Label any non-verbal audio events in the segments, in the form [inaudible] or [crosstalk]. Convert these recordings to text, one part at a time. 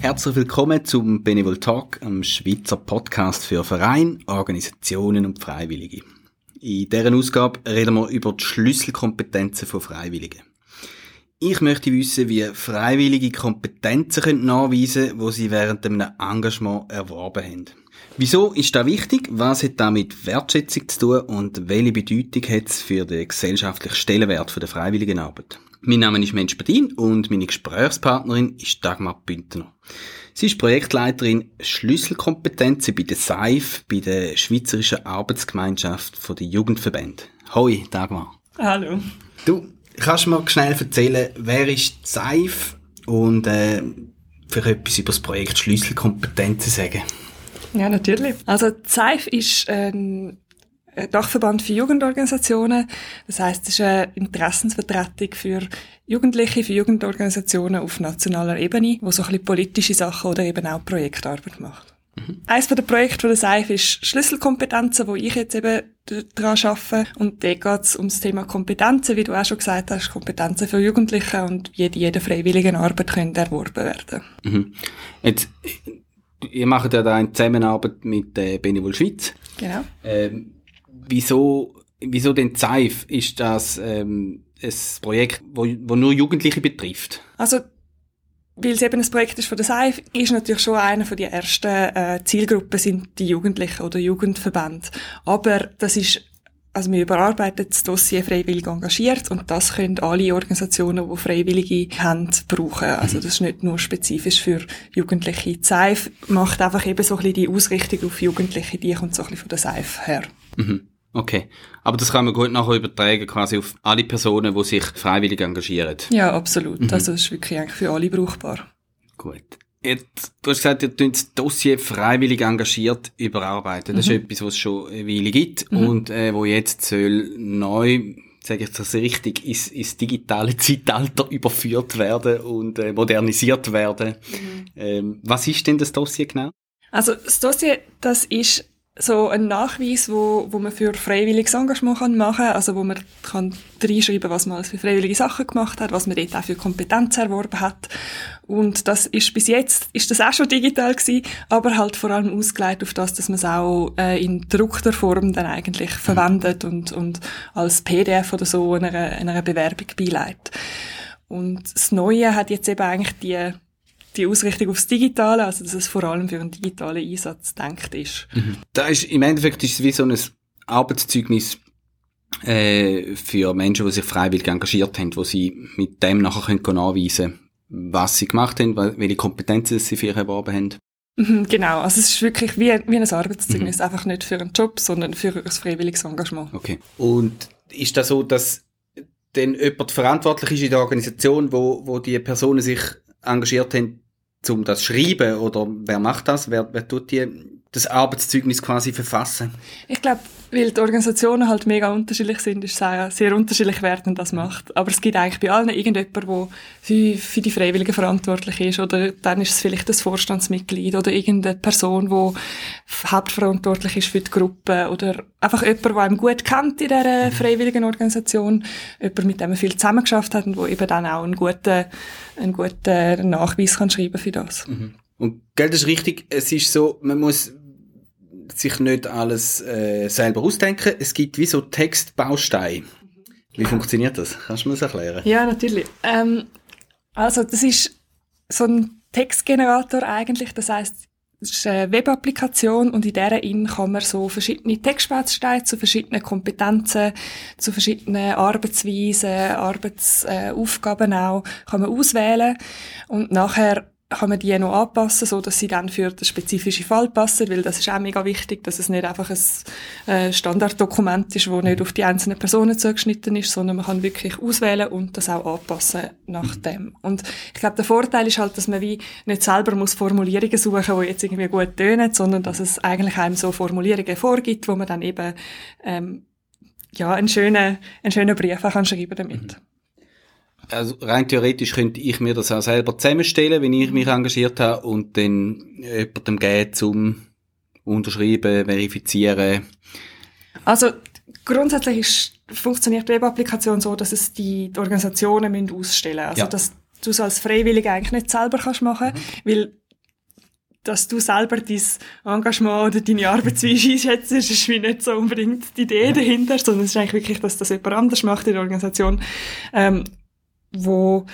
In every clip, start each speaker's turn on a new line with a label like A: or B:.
A: Herzlich willkommen zum Benevol Talk, einem Schweizer Podcast für Vereine, Organisationen und Freiwillige. In dieser Ausgabe reden wir über die Schlüsselkompetenzen von Freiwilligen. Ich möchte wissen, wie Freiwillige Kompetenzen nachweisen können, die sie während einem Engagement erworben haben. Wieso ist das wichtig? Was hat damit mit Wertschätzung zu tun und welche Bedeutung hat es für den gesellschaftlichen Stellenwert der Freiwilligenarbeit? Mein Name ist Mensch Bedin und meine Gesprächspartnerin ist Dagmar Bündner. Sie ist Projektleiterin Schlüsselkompetenzen bei der SAIF, bei der Schweizerischen Arbeitsgemeinschaft der Jugendverbände. Hoi, Dagmar.
B: Hallo.
A: Du, kannst du mal schnell erzählen, wer ist SAIF und äh, für etwas über das Projekt Schlüsselkompetenzen sagen?
B: Ja, natürlich. Also SAIF ist ein Dachverband für Jugendorganisationen. Das heißt, es ist eine Interessensvertretung für Jugendliche, für Jugendorganisationen auf nationaler Ebene, wo so ein bisschen politische Sachen oder eben auch Projektarbeit macht. Mhm. Eines der Projekte der SAIF ist Schlüsselkompetenzen, wo ich jetzt eben daran arbeite. Und da geht es um das Thema Kompetenzen, wie du auch schon gesagt hast, Kompetenzen für Jugendliche und jede, jede freiwillige Arbeit können erworben werden.
A: Mhm. Jetzt, ihr macht ja da in Zusammenarbeit mit äh, Benevol Schweiz.
B: Genau.
A: Ähm, wieso, wieso denn ZEIF? Ist das ähm, ein Projekt, wo, wo nur Jugendliche betrifft?
B: Also weil es eben ein Projekt ist von der SAIF, ist natürlich schon einer von der ersten äh, Zielgruppen sind die Jugendlichen oder Jugendverbände. Aber das ist, also wir überarbeiten das Dossier freiwillig engagiert und das können alle Organisationen, die Freiwillige haben, brauchen. Also das ist nicht nur spezifisch für Jugendliche. Die SAIF macht einfach eben so ein bisschen die Ausrichtung auf Jugendliche, die kommt so ein bisschen von der SAIF her.
A: Mhm. Okay. Aber das kann man gut nachher übertragen quasi auf alle Personen, die sich freiwillig engagieren.
B: Ja, absolut. Mhm. Also das ist wirklich eigentlich für alle brauchbar.
A: Gut. Jetzt, du hast gesagt, ihr tut das Dossier freiwillig engagiert überarbeiten. Das mhm. ist etwas, was es schon eine Weile gibt mhm. und äh, wo jetzt soll neu, sage ich das richtig, ins, ins digitale [laughs] Zeitalter überführt werden und äh, modernisiert werden. Mhm. Ähm, was ist denn das Dossier genau?
B: Also das Dossier, das ist so ein Nachweis, wo, wo man für freiwilliges Engagement kann machen kann, also wo man kann reinschreiben, was man alles für freiwillige Sachen gemacht hat, was man dort auch für Kompetenz erworben hat. Und das ist bis jetzt, ist das auch schon digital gewesen, aber halt vor allem ausgelegt auf das, dass man es auch äh, in druckter Form dann eigentlich mhm. verwendet und, und als PDF oder so einer, einer Bewerbung beileitet. Und das Neue hat jetzt eben eigentlich die die Ausrichtung aufs Digitale, also dass es vor allem für einen digitalen Einsatz denkt ist.
A: Mhm. Da ist im Endeffekt ist es wie so ein Arbeitszeugnis äh, für Menschen, die sich freiwillig engagiert haben, wo sie mit dem nachher können nachweisen können, was sie gemacht haben, welche Kompetenzen sie für erworben haben.
B: Mhm, genau, also es ist wirklich wie, wie ein Arbeitszeugnis, mhm. einfach nicht für einen Job, sondern für ein freiwilliges Engagement.
A: Okay. Und ist das so, dass denn jemand verantwortlich ist in der Organisation, wo, wo die Personen sich engagiert haben, um das schreiben oder wer macht das? Wer, wer tut die, das Arbeitszeugnis quasi verfassen?
B: Ich glaube, weil die Organisationen halt mega unterschiedlich sind, ist es sehr, sehr unterschiedlich, wer denn das macht. Aber es gibt eigentlich bei allen irgendjemand, der für, für die Freiwilligen verantwortlich ist. Oder dann ist es vielleicht das Vorstandsmitglied oder irgendeine Person, die hauptverantwortlich ist für die Gruppe. Oder einfach jemand, der einem gut kennt in dieser mhm. freiwilligen Organisation. Jemand, mit dem man viel zusammengeschafft hat und wo eben dann auch einen guten, einen guten Nachweis kann schreiben für das.
A: Mhm. Und Geld ist richtig, es ist so, man muss sich nicht alles äh, selber ausdenken. Es gibt wie so Textbausteine. Wie funktioniert das? Kannst du mir das erklären?
B: Ja, natürlich. Ähm, also das ist so ein Textgenerator eigentlich. Das heißt, es ist eine Webapplikation und in in kann man so verschiedene Textbausteine zu verschiedenen Kompetenzen, zu verschiedenen Arbeitsweisen, Arbeitsaufgaben auch, kann man auswählen und nachher kann man die noch anpassen, so dass sie dann für den spezifischen Fall passen, weil das ist auch mega wichtig, dass es nicht einfach ein äh, Standarddokument ist, wo nicht auf die einzelnen Personen zugeschnitten ist, sondern man kann wirklich auswählen und das auch anpassen nach dem. Und ich glaube, der Vorteil ist halt, dass man wie nicht selber muss Formulierungen suchen, die jetzt irgendwie gut tönen, sondern dass es eigentlich einem so Formulierungen vorgibt, wo man dann eben ähm, ja einen schönen, einen schönen Brief auch kann schreiben damit. Mhm
A: also rein theoretisch könnte ich mir das auch selber zusammenstellen, wenn ich mich engagiert habe und dann jemandem geben, zum unterschreiben, verifizieren?
B: Also grundsätzlich ist, funktioniert die Web-Applikation so, dass es die, die Organisationen müssen ausstellen müssen. Also ja. dass du es als Freiwilliger eigentlich nicht selber kannst machen, mhm. weil dass du selber dein Engagement oder deine Arbeitsweise [laughs] einschätzt, ist wie nicht so unbedingt die Idee dahinter, sondern es ist eigentlich wirklich, dass das jemand anders macht in der Organisation, ähm, wo,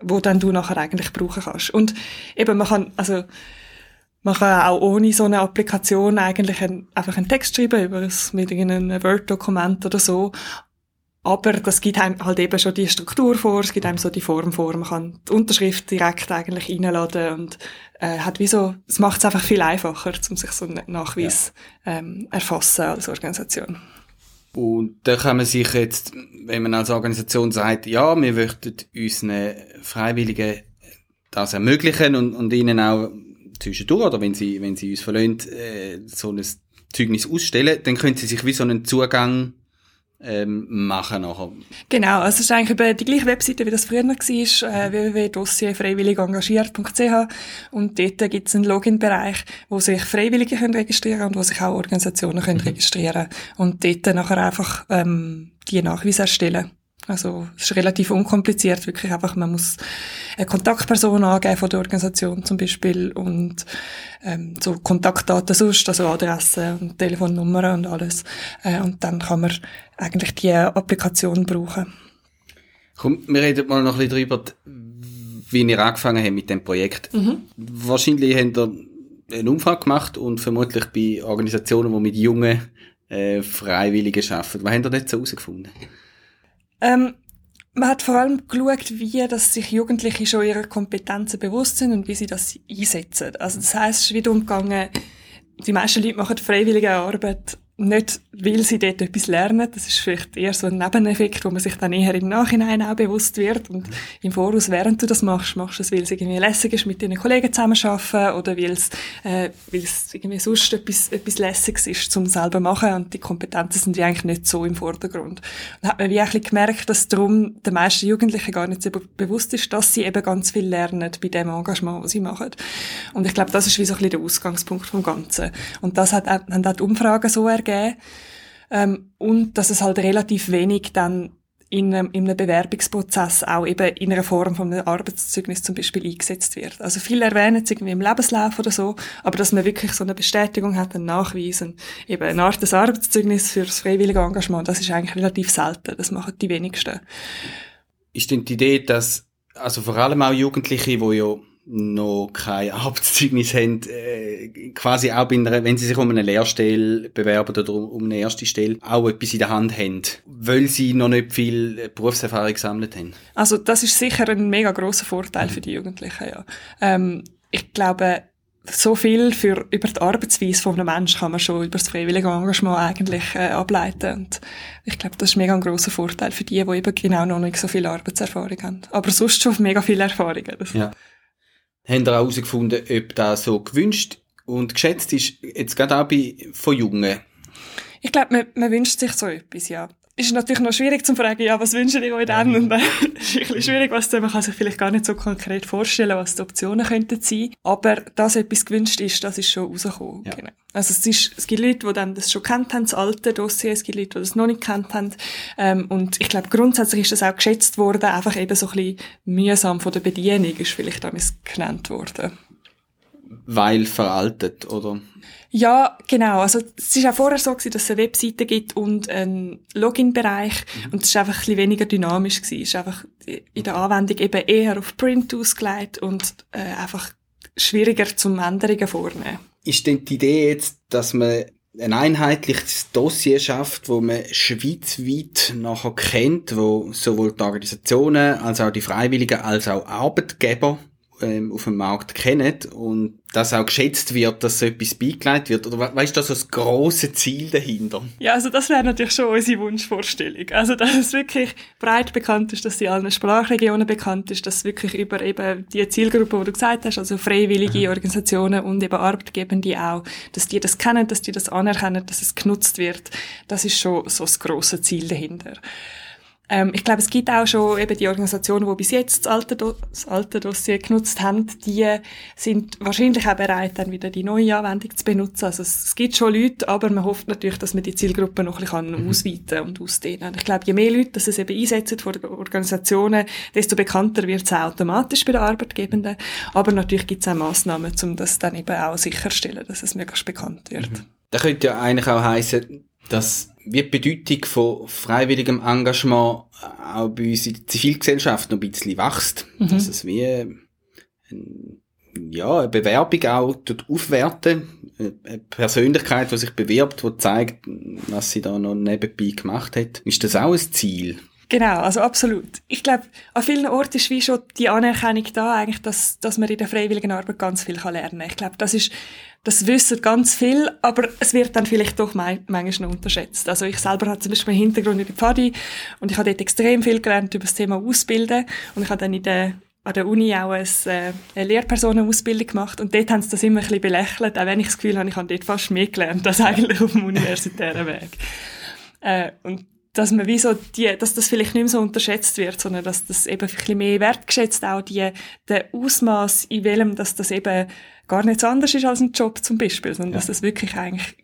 B: wo dann du nachher eigentlich brauchen kannst. Und eben, man kann, also, man kann auch ohne so eine Applikation eigentlich ein, einfach einen Text schreiben über mit irgendeinem Word-Dokument oder so. Aber das gibt einem halt eben schon die Struktur vor, es gibt einem so die Form vor, man kann die Unterschrift direkt eigentlich reinladen und äh, hat wie so, es macht es einfach viel einfacher, um sich so einen Nachweis ja. ähm, erfassen als Organisation.
A: Und da kann man sich jetzt, wenn man als Organisation sagt, ja, wir möchten unseren Freiwilligen das ermöglichen und, und ihnen auch zwischendurch, oder wenn sie, wenn sie uns verlassen, äh, so ein Zeugnis ausstellen, dann können sie sich wie so einen Zugang ähm, machen nachher.
B: Genau, also es ist eigentlich über die gleiche Webseite, wie das früher war, äh, www.dossierfreiwilligengagiert.ch und dort gibt es einen Login-Bereich, wo sich Freiwillige können registrieren und wo sich auch Organisationen können mhm. registrieren und dort nachher einfach ähm, die Nachweise erstellen. Also es ist relativ unkompliziert, wirklich einfach, man muss eine Kontaktperson angeben von der Organisation zum Beispiel und ähm, so Kontaktdaten sonst, also Adresse und Telefonnummer und alles. Äh, und dann kann man eigentlich die Applikation brauchen.
A: Komm, wir reden mal noch ein bisschen darüber, wie ihr angefangen habt mit dem Projekt. Mhm. Wahrscheinlich habt ihr eine Umfrage gemacht und vermutlich bei Organisationen, die mit jungen äh, Freiwilligen arbeiten. Was habt ihr dort so herausgefunden?
B: Ähm, man hat vor allem geschaut, wie dass sich Jugendliche schon ihrer Kompetenzen bewusst sind und wie sie das einsetzen. Also das heißt, es ist wieder umgegangen, die meisten Leute machen freiwillige Arbeit nicht, weil sie dort etwas lernen. Das ist vielleicht eher so ein Nebeneffekt, wo man sich dann eher im Nachhinein auch bewusst wird. Und im Voraus, während du das machst, machst du es, weil es irgendwie lässig ist, mit deinen Kollegen zusammenzuarbeiten oder weil es, äh, weil es irgendwie sonst etwas, etwas Lässiges ist zum selber machen und die Kompetenzen sind wie eigentlich nicht so im Vordergrund. Und hat man wie ein bisschen gemerkt, dass darum den meisten Jugendlichen gar nicht so bewusst ist, dass sie eben ganz viel lernen bei dem Engagement, was sie machen. Und ich glaube, das ist wie so ein bisschen der Ausgangspunkt vom Ganzen. Und das hat, haben auch die Umfragen so ergeben, geben. Ähm, und dass es halt relativ wenig dann in einem, in einem Bewerbungsprozess auch eben in einer Form von einem Arbeitszeugnis zum Beispiel eingesetzt wird. Also viele erwähnen es irgendwie im Lebenslauf oder so, aber dass man wirklich so eine Bestätigung hat, einen Nachweis und eben eine Art des Arbeitszeugnis für das freiwillige Engagement, das ist eigentlich relativ selten. Das machen die wenigsten.
A: Ist denn die Idee, dass also vor allem auch Jugendliche, die ja noch kein Arbeitszeugnis haben, äh, quasi auch bei einer, wenn sie sich um eine Lehrstelle bewerben oder um eine erste Stelle, auch etwas in der Hand haben, weil sie noch nicht viel Berufserfahrung gesammelt haben.
B: Also das ist sicher ein mega grosser Vorteil für die Jugendlichen, ja. Ähm, ich glaube, so viel für, über die Arbeitsweise von einem Menschen kann man schon über das freiwillige Engagement eigentlich äh, ableiten. Und ich glaube, das ist mega ein grosser Vorteil für die, die eben genau noch nicht so viel Arbeitserfahrung haben. Aber sonst schon mega viel Erfahrung.
A: Ja haben wir herausgefunden, ob das so gewünscht und geschätzt ist, jetzt gerade auch bei, von Jungen?
B: Ich glaube, man, man wünscht sich so etwas, ja. Ist natürlich noch schwierig zu fragen, ja, was wünscht ihr euch denn? Und dann [laughs] ist ein bisschen schwierig, was man kann sich vielleicht gar nicht so konkret vorstellen, was die Optionen könnten sein. Aber dass etwas gewünscht ist, das ist schon rausgekommen. Ja. Genau. Also es, ist, es gibt Leute, die dann das schon kennt haben, das alte Dossier, es gibt Leute, die das noch nicht kennt haben. Ähm, und ich glaube, grundsätzlich ist das auch geschätzt worden, einfach eben so ein bisschen mühsam von der Bedienung, ist vielleicht damals genannt worden.
A: Weil veraltet, oder?
B: Ja, genau. Also, es ist auch vorher so gewesen, dass es eine Webseite gibt und einen Login-Bereich. Mhm. Und es ist einfach ein bisschen weniger dynamisch gewesen. Es ist einfach in der Anwendung eben eher auf Print ausgelegt und äh, einfach schwieriger zum Änderungen vornehmen.
A: Ist denn die Idee jetzt, dass man ein einheitliches Dossier schafft, wo man schweizweit nachher kennt, wo sowohl die Organisationen als auch die Freiwilligen als auch Arbeitgeber ähm, auf dem Markt kennen und dass auch geschätzt wird, dass so etwas beigelegt wird? Oder weißt du, das so das grosse Ziel dahinter?
B: Ja, also das wäre natürlich schon unsere Wunschvorstellung. Also, dass es wirklich breit bekannt ist, dass sie allen Sprachregionen bekannt ist, dass wirklich über eben die Zielgruppe, die du gesagt hast, also freiwillige mhm. Organisationen und eben Arbeitgebende auch, dass die das kennen, dass die das anerkennen, dass es genutzt wird. Das ist schon so das grosse Ziel dahinter. Ähm, ich glaube, es gibt auch schon eben die Organisationen, die bis jetzt das alte, das alte Dossier genutzt haben, die sind wahrscheinlich auch bereit, dann wieder die neue Anwendung zu benutzen. Also es, es gibt schon Leute, aber man hofft natürlich, dass man die Zielgruppe noch ein bisschen mhm. ausweiten und ausdehnen kann. Ich glaube, je mehr Leute dass es eben einsetzen von Organisationen, desto bekannter wird es automatisch bei den Arbeitgebenden. Aber natürlich gibt es auch Massnahmen, um das dann eben auch sicherstellen, dass es möglichst bekannt wird. Mhm.
A: Das könnte ja eigentlich auch heißen, dass wie die Bedeutung von freiwilligem Engagement auch bei uns in der Zivilgesellschaft noch ein bisschen wächst. Mhm. Dass es wie ein, ja, eine Bewerbung auch aufwerten, eine Persönlichkeit, die sich bewirbt, die zeigt, was sie da noch nebenbei gemacht hat. Ist das auch ein Ziel?
B: Genau, also absolut. Ich glaube, an vielen Orten ist wie schon die Anerkennung da, eigentlich, dass, dass man in der freiwilligen Arbeit ganz viel lernen kann. Ich glaube, das ist das wissen ganz viel, aber es wird dann vielleicht doch manchmal noch unterschätzt. Also ich selber habe zum Beispiel einen Hintergrund in der Pfadi und ich habe dort extrem viel gelernt über das Thema Ausbilden und ich habe dann in der an der Uni auch eine, äh, eine Lehrpersonenausbildung gemacht und dort haben sie das immer ein bisschen belächelt, auch wenn ich das Gefühl habe, ich habe dort fast mehr gelernt als eigentlich auf dem [laughs] universitären Weg. Äh, und dass man wie so die, dass das vielleicht nicht mehr so unterschätzt wird, sondern dass das eben ein bisschen mehr wertgeschätzt auch die, der Ausmaß, in welchem, dass das eben gar nicht so anders ist als ein Job zum Beispiel, sondern ja. dass das wirklich eigentlich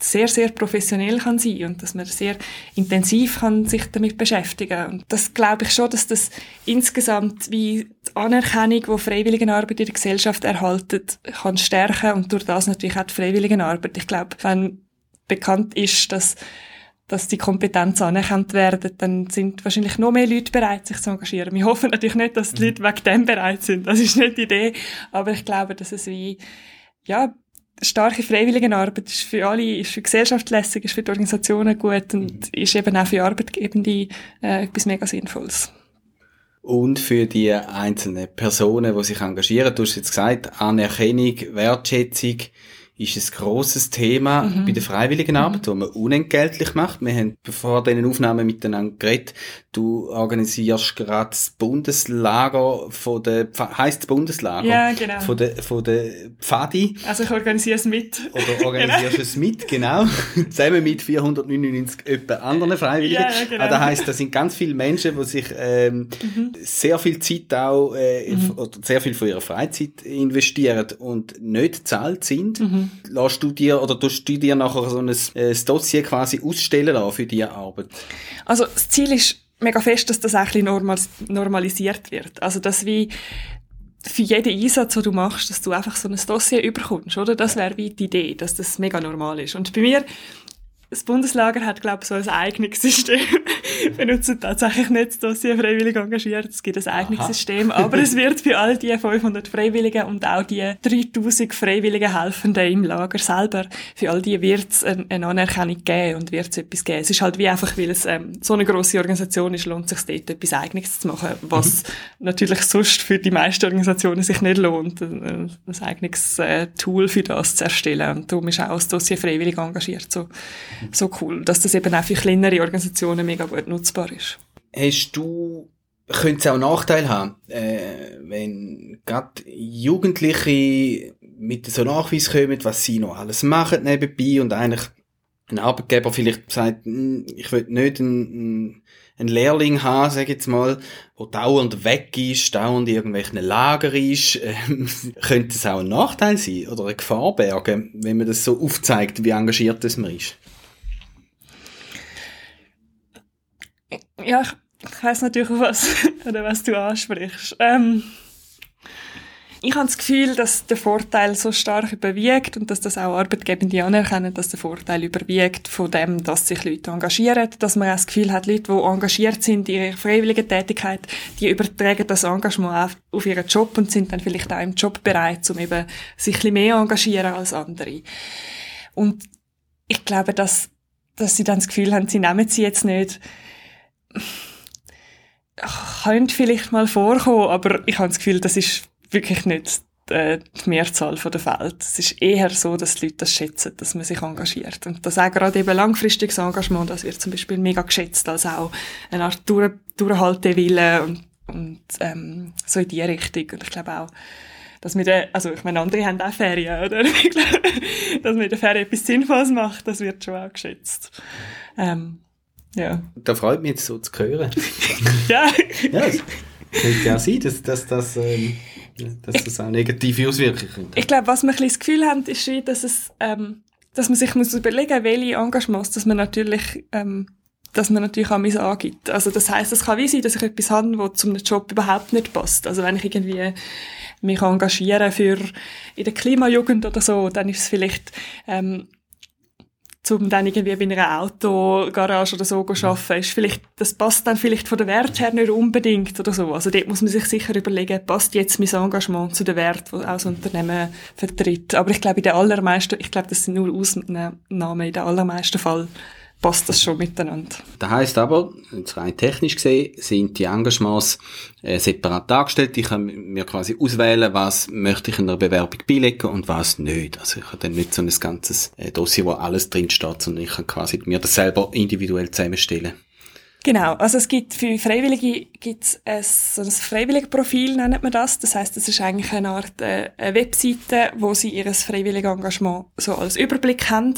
B: sehr, sehr professionell kann sein und dass man sehr intensiv kann sich damit beschäftigen Und das glaube ich schon, dass das insgesamt wie die Anerkennung, die Freiwilligenarbeit in der Gesellschaft erhaltet, kann stärken und durch das natürlich auch die Freiwilligenarbeit. Ich glaube, wenn bekannt ist, dass dass die Kompetenzen anerkannt werden, dann sind wahrscheinlich noch mehr Leute bereit, sich zu engagieren. Wir hoffen natürlich nicht, dass die Leute wegen dem bereit sind. Das ist nicht die Idee. Aber ich glaube, dass es wie, ja, starke Freiwilligenarbeit ist für alle, ist für die Gesellschaft lässig, ist für die Organisationen gut und mhm. ist eben auch für Arbeitgebende äh, etwas mega Sinnvolles.
A: Und für die einzelnen Personen, die sich engagieren, du hast jetzt gesagt, Anerkennung, Wertschätzung, ist ein grosses Thema mhm. bei der freiwilligen Arbeit, mhm. die man unentgeltlich macht. Wir haben bevor diesen Aufnahmen miteinander geredet, du organisierst gerade das Bundeslager von der, heisst das Bundeslager?
B: Ja, genau.
A: Von der, von der Pfadi.
B: Also ich organisiere es mit.
A: Oder [laughs] organisierst genau. es mit, genau. [laughs] Zusammen mit 499 etwa anderen Freiwilligen. Ja, genau. Also das heisst, da sind ganz viele Menschen, die sich ähm, mhm. sehr viel Zeit auch, äh, mhm. oder sehr viel von ihrer Freizeit investieren und nicht zahlt sind. Mhm Lass du dir oder tust du dir nachher so ein, ein Dossier quasi ausstellen lassen für diese Arbeit?
B: Also das Ziel ist mega fest, dass das auch ein normalisiert wird. Also dass wie für jeden Einsatz, den du machst, dass du einfach so ein Dossier überkommst, oder? Das wäre wie die Idee, dass das mega normal ist. Und bei mir das Bundeslager hat, glaube ich, so ein eigenes System. [laughs] Wir nutzen tatsächlich nicht das Dossier freiwillig engagiert. Es gibt ein eigenes Aha. System. Aber es wird für all die 500 Freiwilligen und auch die 3000 freiwilligen Helfenden im Lager selber, für all die wird es eine, eine Anerkennung geben und wird es etwas geben. Es ist halt wie einfach, weil es ähm, so eine grosse Organisation ist, lohnt es sich dort etwas Eigenes zu machen, was mhm. natürlich sonst für die meisten Organisationen sich nicht lohnt, ein, ein eigenes äh, Tool für das zu erstellen. Und darum ist auch das Dossier freiwillig engagiert so so cool, dass das eben auch für kleinere Organisationen mega gut nutzbar ist.
A: Hast du könnte es auch Nachteil haben, äh, wenn gerade Jugendliche mit so Nachweis kommen, was sie noch alles machen nebenbei und eigentlich ein Arbeitgeber vielleicht sagt, hm, ich will nicht einen, einen Lehrling haben, sag ich jetzt mal, der dauernd weg ist, dauernd in irgendwelchen Lager ist, äh, [laughs] könnte es auch ein Nachteil sein oder eine Gefahr bergen, wenn man das so aufzeigt, wie engagiert das man ist?
B: Ja, ich, ich natürlich, was, [laughs] oder was du ansprichst. Ähm, ich habe das Gefühl, dass der Vorteil so stark überwiegt und dass das auch Arbeitgebende anerkennen, dass der Vorteil überwiegt von dem, dass sich Leute engagieren, dass man auch das Gefühl hat, Leute, die engagiert sind in ihrer freiwilligen Tätigkeit, die übertragen das Engagement auf, auf ihren Job und sind dann vielleicht auch im Job bereit, um eben sich ein bisschen mehr engagieren als andere. Und ich glaube, dass, dass sie dann das Gefühl haben, sie nehmen sie jetzt nicht könnte vielleicht mal vorkommen, aber ich habe das Gefühl, das ist wirklich nicht äh, die Mehrzahl der Fälle. Es ist eher so, dass die Leute das schätzen, dass man sich engagiert. Und das auch gerade eben langfristiges Engagement, das wird zum Beispiel mega geschätzt, als auch eine Art Durch Durchhaltewille und, und ähm, so in die Richtung. Und ich glaube auch, dass wir da, also ich meine, andere haben auch Ferien, oder? [laughs] Dass man in der Ferien etwas Sinnvolles macht, das wird schon auch geschätzt. Ähm, Ja.
A: Da freut mich jetzt so zu hören. [laughs]
B: ja.
A: ja, es könnte ja sein, dass, dass, dass, ähm, dass das auch negative Auswirkungen könnte.
B: Ich glaube, was wir ein bisschen das Gefühl haben, ist, wie, dass es, ähm, dass man sich muss überlegen, welche Engagements, dass man natürlich, ähm, dass man natürlich auch angibt. Also das heißt, es kann wie sein, dass ich etwas habe, wo zum Job überhaupt nicht passt. Also wenn ich irgendwie mich engagiere für in der Klimajugend oder so, dann ist es vielleicht ähm, um dann irgendwie bei einer Autogarage oder so zu arbeiten, ist vielleicht, das passt dann vielleicht von der Wert her nicht unbedingt oder so. Also dort muss man sich sicher überlegen, passt jetzt mein Engagement zu der Wert, die auch das Unternehmen vertritt. Aber ich glaube, in den allermeisten, ich glaube, das sind nur Ausnahmen, in den allermeisten Fällen passt das schon miteinander.
A: Das heisst aber, rein technisch gesehen, sind die Engagements äh, separat dargestellt. Ich kann mir quasi auswählen, was möchte ich in einer Bewerbung beilegen und was nicht. Also ich habe dann nicht so ein ganzes äh, Dossier, wo alles drin steht, sondern ich kann quasi mir das selber individuell zusammenstellen.
B: Genau, also es gibt für Freiwillige gibt's ein, so ein Freiwilligenprofil, nennt man das. Das heißt, es ist eigentlich eine Art äh, eine Webseite, wo sie ihr freiwilliges Engagement so als Überblick haben.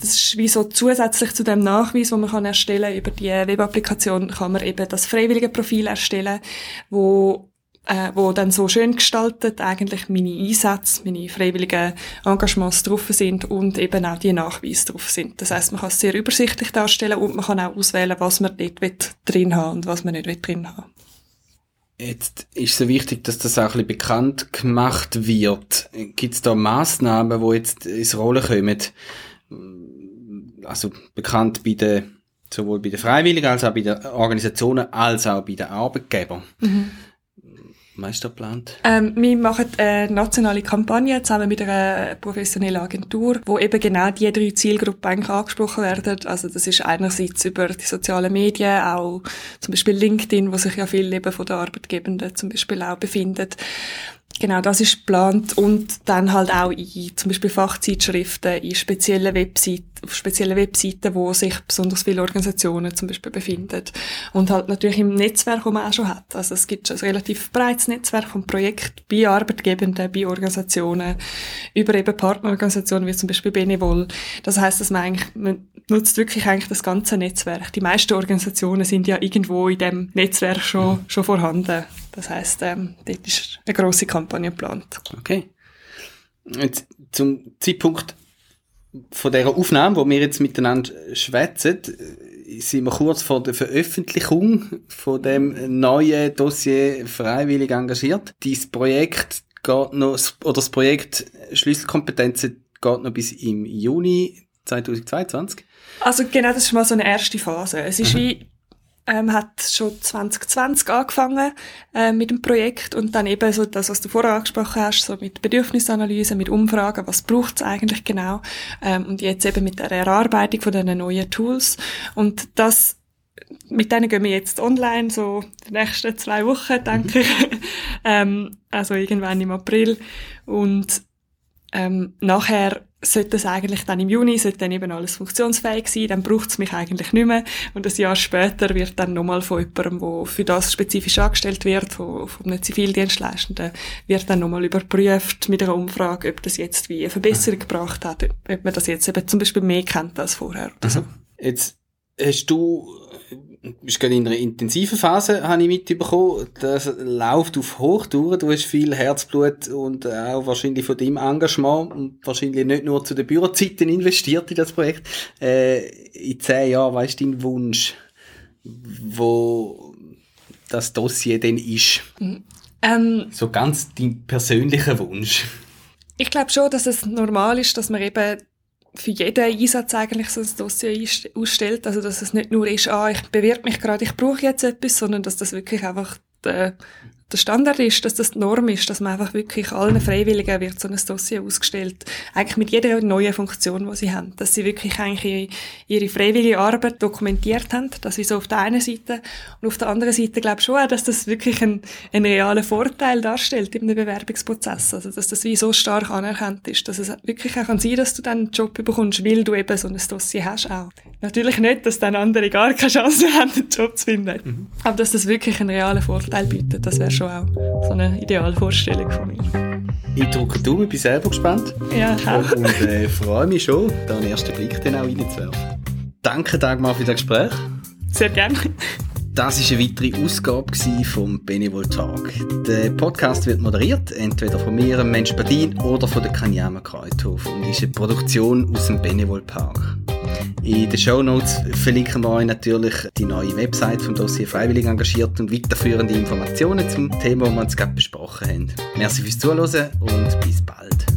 B: Das ist wie so zusätzlich zu dem Nachweis, wo man kann erstellen über die Webapplikation, kann man eben das Freiwilligenprofil erstellen, wo äh, wo dann so schön gestaltet eigentlich meine Einsätze, meine freiwilligen Engagements drauf sind und eben auch die Nachweise drauf sind. Das heißt, man kann es sehr übersichtlich darstellen und man kann auch auswählen, was man dort drin haben und was man nicht drin haben
A: Jetzt ist es so wichtig, dass das auch ein bisschen bekannt gemacht wird. Gibt es da Massnahmen, wo jetzt ins Rollen kommen? Also bekannt bei den, sowohl bei den Freiwilligen als auch bei den Organisationen als auch bei den Arbeitgebern. Mhm. Was ist da geplant?
B: Ähm, wir machen eine nationale Kampagne zusammen mit einer professionellen Agentur, wo eben genau die drei Zielgruppen eigentlich angesprochen werden. Also das ist einerseits über die sozialen Medien, auch zum Beispiel LinkedIn, wo sich ja viel eben von den Arbeitgebenden zum Beispiel auch befindet. Genau, das ist geplant und dann halt auch in zum Beispiel Fachzeitschriften, in speziellen Webseiten, auf speziellen Webseiten, wo sich besonders viele Organisationen zum Beispiel befinden und halt natürlich im Netzwerk, das man auch schon hat. Also es gibt schon ein relativ breites Netzwerk von Projekten bei Arbeitgebenden, bei Organisationen, über eben Partnerorganisationen wie zum Beispiel Benevol. Das heißt, dass man eigentlich man nutzt wirklich eigentlich das ganze Netzwerk. Die meisten Organisationen sind ja irgendwo in dem Netzwerk schon schon vorhanden. Das heißt, ähm, dort ist eine grosse Kampagne geplant.
A: Okay. Jetzt zum Zeitpunkt von dieser Aufnahme, wo wir jetzt miteinander schwätzen, sind wir kurz vor der Veröffentlichung von dem neuen Dossier freiwillig engagiert. Dieses Projekt geht noch, oder das Projekt Schlüsselkompetenzen geht noch bis im Juni 2022.
B: Also genau, das ist mal so eine erste Phase. Es ist mhm. wie ähm, hat schon 2020 angefangen äh, mit dem Projekt und dann eben so das, was du vorher angesprochen hast, so mit Bedürfnisanalyse, mit Umfragen, was braucht es eigentlich genau ähm, und jetzt eben mit der Erarbeitung von den neuen Tools und das mit denen gehen wir jetzt online, so die nächsten zwei Wochen, denke ich. [laughs] ähm, also irgendwann im April. Und ähm, nachher sollte es eigentlich dann im Juni, sollte dann eben alles funktionsfähig sein, dann braucht es mich eigentlich nicht mehr. Und ein Jahr später wird dann nochmal von jemandem, der für das spezifisch angestellt wird, von, von einem Zivildienstleistenden, wird dann nochmal überprüft mit einer Umfrage, ob das jetzt wie eine Verbesserung gebracht hat, ob man das jetzt eben zum Beispiel mehr kennt als vorher. Oder so.
A: Jetzt hast du bist gerade in einer intensiven Phase, habe ich mitbekommen. Das läuft auf Hochtouren. Du hast viel Herzblut und auch wahrscheinlich von deinem Engagement und wahrscheinlich nicht nur zu den Bürozeiten investiert in das Projekt. Äh, in zehn Jahren, weißt du dein Wunsch, wo das Dossier denn ist? Ähm, so ganz dein persönlicher Wunsch.
B: Ich glaube schon, dass es normal ist, dass man eben für jeden Einsatz eigentlich so ein Dossier ausstellt. Also, dass es nicht nur ist, ah, ich bewirb mich gerade, ich brauche jetzt etwas, sondern dass das wirklich einfach der, der Standard ist, dass das die Norm ist, dass man einfach wirklich allen Freiwilligen wird so ein Dossier ausgestellt, eigentlich mit jeder neuen Funktion, die sie haben, dass sie wirklich eigentlich ihre freiwillige Arbeit dokumentiert haben, das ist so auf der einen Seite. Und auf der anderen Seite glaube ich schon auch, dass das wirklich ein, ein realer Vorteil darstellt im Bewerbungsprozess, also dass das wie so stark anerkannt ist, dass es wirklich auch kann sein, dass du dann einen Job bekommst, weil du eben so ein Dossier hast auch. Natürlich nicht, dass dann andere gar keine Chance [laughs] haben, einen Job zu finden, mhm. aber dass das wirklich einen realen Vorteil bietet, das wäre schon auch so eine Idealvorstellung von mir.
A: Ich drücke Daumen, bin selber gespannt.
B: Ja, auch.
A: Und äh, freue mich schon, da einen ersten Blick dann auch reinzuwerfen. Danke Dagmar für das Gespräch.
B: Sehr gerne.
A: Das ist eine weitere Ausgabe vom Benevol Talk. Der Podcast wird moderiert, entweder von mir, Mensch Badin, oder von der Kanyama Kreuthof und ist eine Produktion aus dem Benevol Park. In den Show Notes verlinken wir euch natürlich die neue Website vom Dossier Freiwillig engagiert und weiterführende Informationen zum Thema, das wir uns gerade besprochen haben. Merci fürs Zuhören und bis bald.